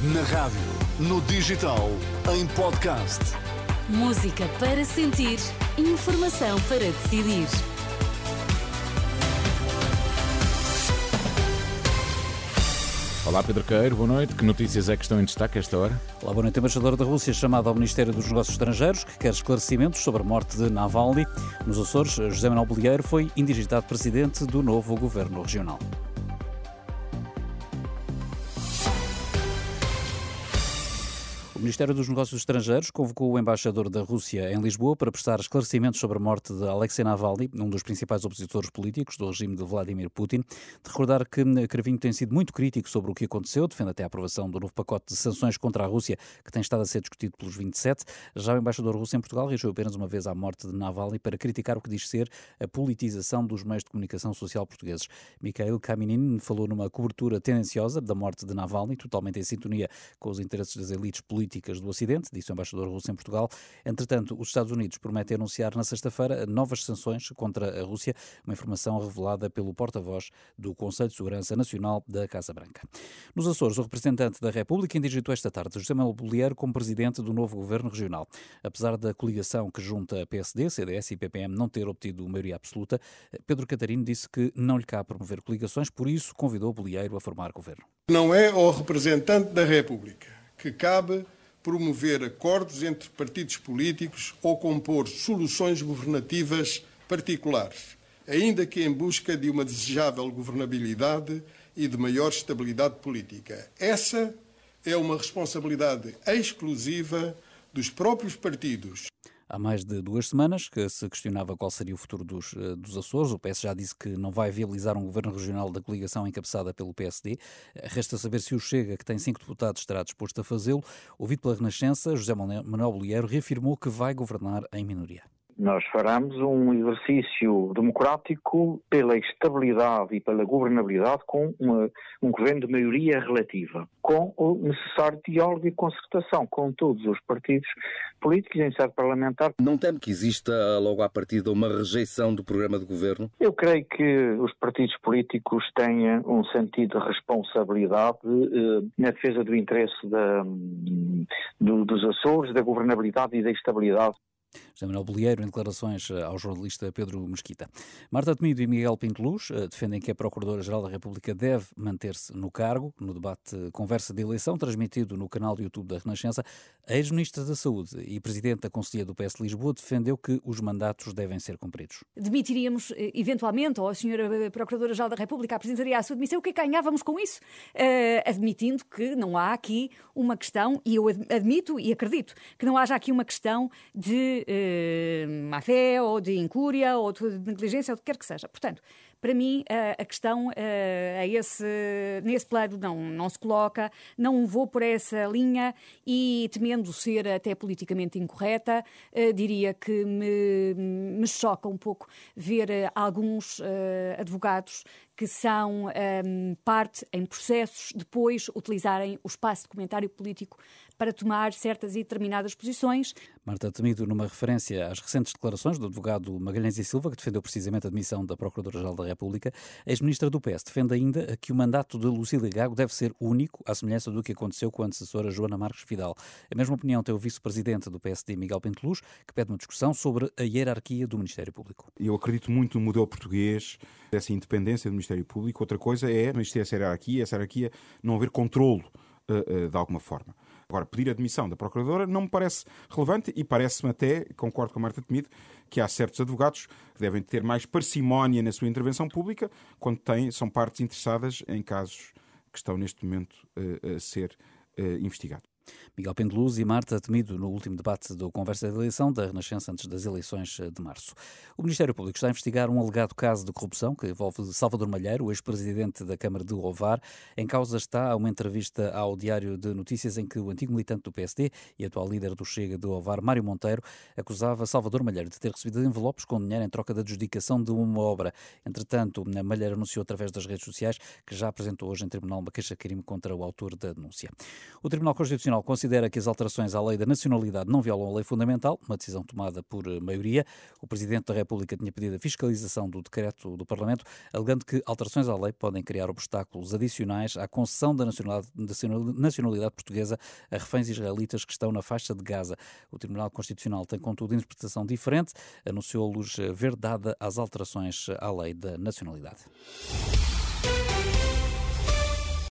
Na rádio, no digital, em podcast. Música para sentir, informação para decidir. Olá Pedro Queiro, boa noite. Que notícias é que estão em destaque a esta hora? Olá, boa noite. A embaixadora da Rússia chamada ao Ministério dos Negócios Estrangeiros, que quer esclarecimentos sobre a morte de Navalny. Nos Açores, José Manuel Bolieiro foi indigitado presidente do novo governo regional. O Ministério dos Negócios Estrangeiros convocou o embaixador da Rússia em Lisboa para prestar esclarecimentos sobre a morte de Alexei Navalny, um dos principais opositores políticos do regime de Vladimir Putin. De recordar que Cravinho tem sido muito crítico sobre o que aconteceu, defende até a aprovação do novo pacote de sanções contra a Rússia, que tem estado a ser discutido pelos 27. Já o embaixador russo em Portugal reagiu apenas uma vez à morte de Navalny para criticar o que diz ser a politização dos meios de comunicação social portugueses. Mikhail Kaminin falou numa cobertura tendenciosa da morte de Navalny, totalmente em sintonia com os interesses das elites políticas políticas do Ocidente, disse o embaixador russo em Portugal. Entretanto, os Estados Unidos prometem anunciar na sexta-feira novas sanções contra a Rússia, uma informação revelada pelo porta-voz do Conselho de Segurança Nacional da Casa Branca. Nos Açores, o representante da República indigitou esta tarde José Manuel Bolieiro como presidente do novo governo regional. Apesar da coligação que junta PSD, CDS e PPM não ter obtido maioria absoluta, Pedro Catarino disse que não lhe cabe promover coligações, por isso convidou Bolieiro a formar governo. Não é ao representante da República que cabe promover acordos entre partidos políticos ou compor soluções governativas particulares, ainda que em busca de uma desejável governabilidade e de maior estabilidade política. Essa é uma responsabilidade exclusiva dos próprios partidos há mais de duas semanas que se questionava qual seria o futuro dos, eh, dos Açores. O PS já disse que não vai viabilizar um governo regional da coligação encabeçada pelo PSD. Resta saber se o Chega, que tem cinco deputados, estará disposto a fazê-lo. Ouvido pela Renascença, José Manuel Bolheiro reafirmou que vai governar em minoria. Nós faremos um exercício democrático pela estabilidade e pela governabilidade com uma, um governo de maioria relativa, com o necessário diálogo e concertação com todos os partidos políticos em sede parlamentar. Não teme que exista logo à partida uma rejeição do programa de governo? Eu creio que os partidos políticos têm um sentido de responsabilidade eh, na defesa do interesse da, do, dos Açores, da governabilidade e da estabilidade José Manuel Bolieiro, em declarações eh, ao jornalista Pedro Mesquita. Marta Temido e Miguel Pinto Luz eh, defendem que a Procuradora-Geral da República deve manter-se no cargo. No debate Conversa de Eleição, transmitido no canal do YouTube da Renascença, a ex-ministra da Saúde e presidente da Conselhia do PS Lisboa defendeu que os mandatos devem ser cumpridos. Demitiríamos, eh, eventualmente, ou a senhora Procuradora-Geral da República apresentaria a sua demissão. O que é que ganhávamos com isso? Uh, admitindo que não há aqui uma questão, e eu admito e acredito, que não haja aqui uma questão de uh, má fé ou de incúria ou de negligência ou o que quer que seja. Portanto, para mim, a, a questão a esse, nesse plano não, não se coloca, não vou por essa linha e, temendo ser até politicamente incorreta, uh, diria que me, me choca um pouco ver alguns advogados que são parte em processos, depois utilizarem o espaço de comentário político para tomar certas e determinadas posições. Marta Temido, numa referência às recentes declarações do advogado Magalhães e Silva, que defendeu precisamente a admissão da Procuradora-Geral da República, a ex-ministra do PS defende ainda que o mandato de Lucília Gago deve ser único, à semelhança do que aconteceu com a antecessora Joana Marques Vidal. A mesma opinião tem o vice-presidente do PSD, Miguel Pinteluz, que pede uma discussão sobre a hierarquia do Ministério Público. Eu acredito muito no modelo português, dessa independência do Ministério Público. Outra coisa é existir essa hierarquia, essa hierarquia não haver controle uh, uh, de alguma forma. Agora, pedir a demissão da Procuradora não me parece relevante e parece-me até, concordo com a Marta Temido, que há certos advogados que devem ter mais parcimónia na sua intervenção pública quando têm, são partes interessadas em casos que estão neste momento uh, a ser investigados. Miguel Pendeluz e Marta Temido no último debate do Conversa de Eleição da Renascença antes das eleições de março. O Ministério Público está a investigar um alegado caso de corrupção que envolve Salvador Malheiro, o ex-presidente da Câmara de Ovar. Em causa está uma entrevista ao Diário de Notícias em que o antigo militante do PSD e atual líder do Chega de Ovar, Mário Monteiro, acusava Salvador Malheiro de ter recebido envelopes com dinheiro em troca da adjudicação de uma obra. Entretanto, Malheiro anunciou através das redes sociais que já apresentou hoje em tribunal uma queixa-crime contra o autor da denúncia. O Tribunal Constitucional Considera que as alterações à lei da nacionalidade não violam a lei fundamental, uma decisão tomada por maioria. O Presidente da República tinha pedido a fiscalização do decreto do Parlamento, alegando que alterações à lei podem criar obstáculos adicionais à concessão da nacionalidade portuguesa a reféns israelitas que estão na faixa de Gaza. O Tribunal Constitucional tem, contudo, interpretação diferente, anunciou luz verdade às alterações à lei da nacionalidade.